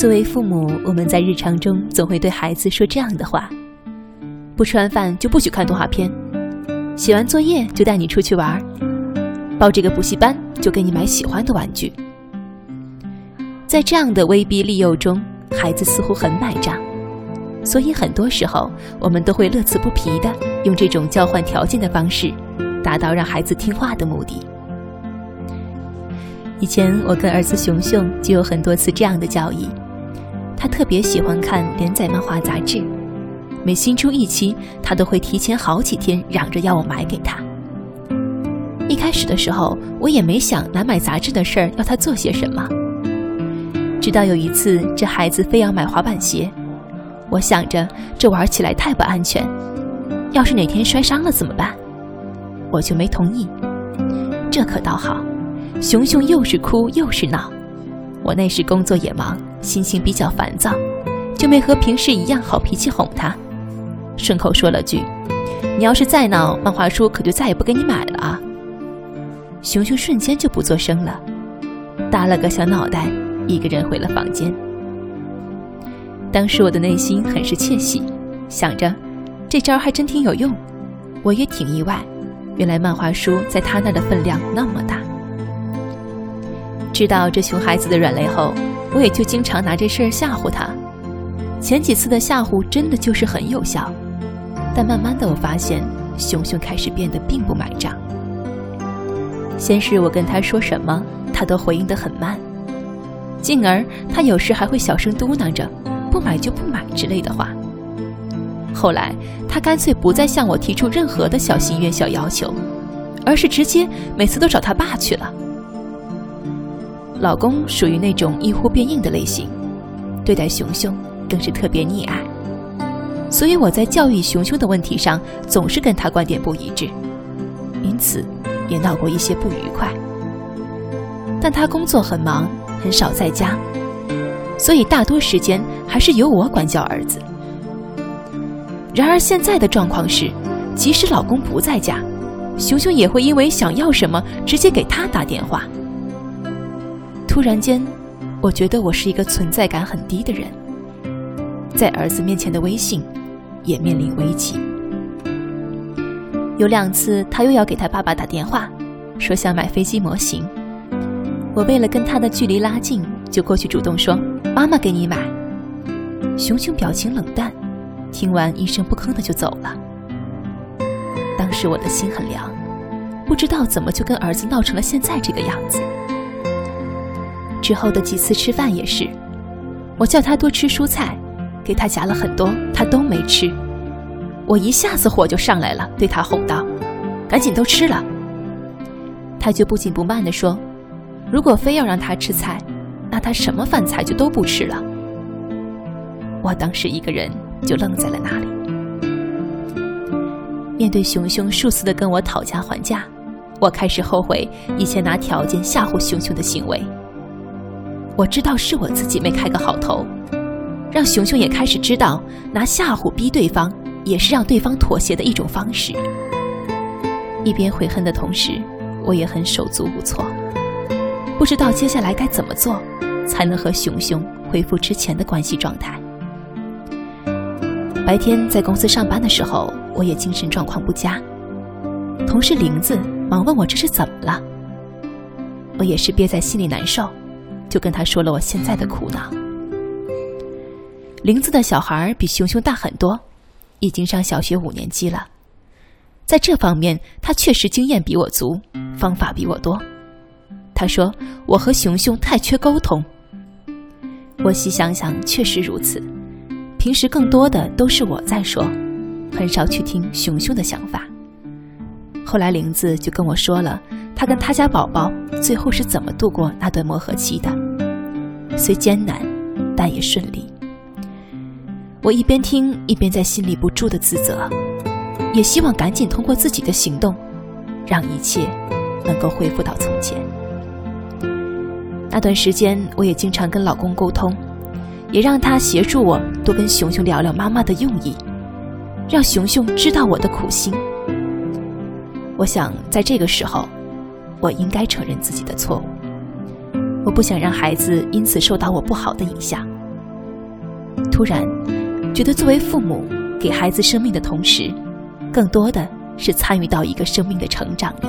作为父母，我们在日常中总会对孩子说这样的话：不吃完饭就不许看动画片，写完作业就带你出去玩，报这个补习班就给你买喜欢的玩具。在这样的威逼利诱中，孩子似乎很买账，所以很多时候我们都会乐此不疲地用这种交换条件的方式，达到让孩子听话的目的。以前我跟儿子熊熊就有很多次这样的交易。他特别喜欢看连载漫画杂志，每新出一期，他都会提前好几天嚷着要我买给他。一开始的时候，我也没想拿买杂志的事儿要他做些什么。直到有一次，这孩子非要买滑板鞋，我想着这玩起来太不安全，要是哪天摔伤了怎么办？我就没同意。这可倒好，熊熊又是哭又是闹。我那时工作也忙，心情比较烦躁，就没和平时一样好脾气哄他，顺口说了句：“你要是再闹，漫画书可就再也不给你买了啊。”熊熊瞬间就不作声了，耷了个小脑袋，一个人回了房间。当时我的内心很是窃喜，想着这招还真挺有用，我也挺意外，原来漫画书在他那的分量那么大。知道这熊孩子的软肋后，我也就经常拿这事儿吓唬他。前几次的吓唬真的就是很有效，但慢慢的我发现，熊熊开始变得并不买账。先是我跟他说什么，他都回应的很慢，进而他有时还会小声嘟囔着“不买就不买”之类的话。后来他干脆不再向我提出任何的小心愿、小要求，而是直接每次都找他爸去了。老公属于那种一呼变应的类型，对待熊熊更是特别溺爱，所以我在教育熊熊的问题上总是跟他观点不一致，因此也闹过一些不愉快。但他工作很忙，很少在家，所以大多时间还是由我管教儿子。然而现在的状况是，即使老公不在家，熊熊也会因为想要什么直接给他打电话。突然间，我觉得我是一个存在感很低的人，在儿子面前的微信也面临危机。有两次，他又要给他爸爸打电话，说想买飞机模型。我为了跟他的距离拉近，就过去主动说：“妈妈给你买。”熊熊表情冷淡，听完一声不吭的就走了。当时我的心很凉，不知道怎么就跟儿子闹成了现在这个样子。之后的几次吃饭也是，我叫他多吃蔬菜，给他夹了很多，他都没吃。我一下子火就上来了，对他吼道：“赶紧都吃了！”他却不紧不慢地说：“如果非要让他吃菜，那他什么饭菜就都不吃了。”我当时一个人就愣在了那里。面对熊熊数次的跟我讨价还价，我开始后悔以前拿条件吓唬熊熊的行为。我知道是我自己没开个好头，让熊熊也开始知道拿吓唬逼对方也是让对方妥协的一种方式。一边悔恨的同时，我也很手足无措，不知道接下来该怎么做才能和熊熊恢复之前的关系状态。白天在公司上班的时候，我也精神状况不佳，同事玲子忙问我这是怎么了，我也是憋在心里难受。就跟他说了我现在的苦恼。玲子的小孩比熊熊大很多，已经上小学五年级了，在这方面他确实经验比我足，方法比我多。他说我和熊熊太缺沟通。我细想想，确实如此。平时更多的都是我在说，很少去听熊熊的想法。后来玲子就跟我说了。他跟他家宝宝最后是怎么度过那段磨合期的？虽艰难，但也顺利。我一边听一边在心里不住的自责，也希望赶紧通过自己的行动，让一切能够恢复到从前。那段时间，我也经常跟老公沟通，也让他协助我多跟熊熊聊聊妈妈的用意，让熊熊知道我的苦心。我想在这个时候。我应该承认自己的错误。我不想让孩子因此受到我不好的影响，突然觉得作为父母给孩子生命的同时，更多的是参与到一个生命的成长里。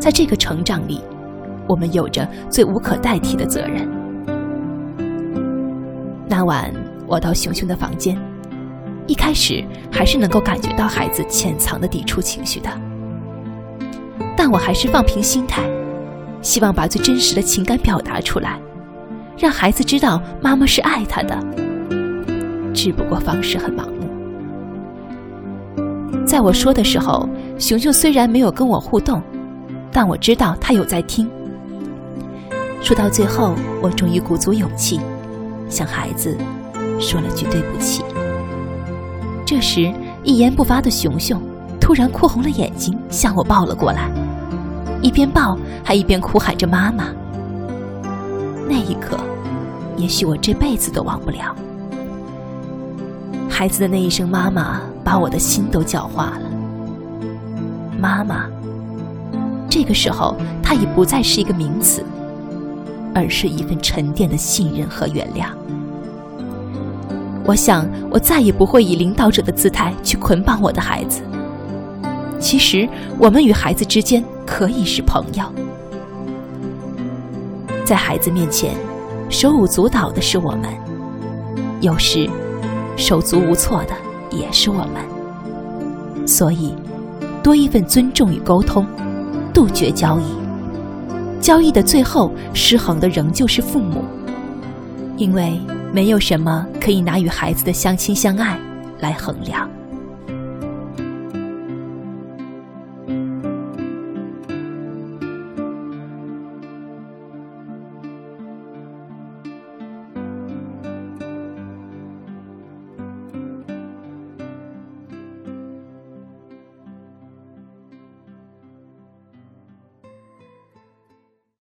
在这个成长里，我们有着最无可代替的责任。那晚我到熊熊的房间，一开始还是能够感觉到孩子潜藏的抵触情绪的，但我还是放平心态，希望把最真实的情感表达出来，让孩子知道妈妈是爱他的，只不过方式很盲目。在我说的时候，熊熊虽然没有跟我互动。但我知道他有在听。说到最后，我终于鼓足勇气，向孩子说了句对不起。这时，一言不发的熊熊突然哭红了眼睛，向我抱了过来，一边抱还一边哭喊着“妈妈”。那一刻，也许我这辈子都忘不了。孩子的那一声“妈妈”，把我的心都教化了。妈妈。这个时候，它已不再是一个名词，而是一份沉淀的信任和原谅。我想，我再也不会以领导者的姿态去捆绑我的孩子。其实，我们与孩子之间可以是朋友。在孩子面前，手舞足蹈的是我们；有时，手足无措的也是我们。所以，多一份尊重与沟通。杜绝交易，交易的最后失衡的仍旧是父母，因为没有什么可以拿与孩子的相亲相爱来衡量。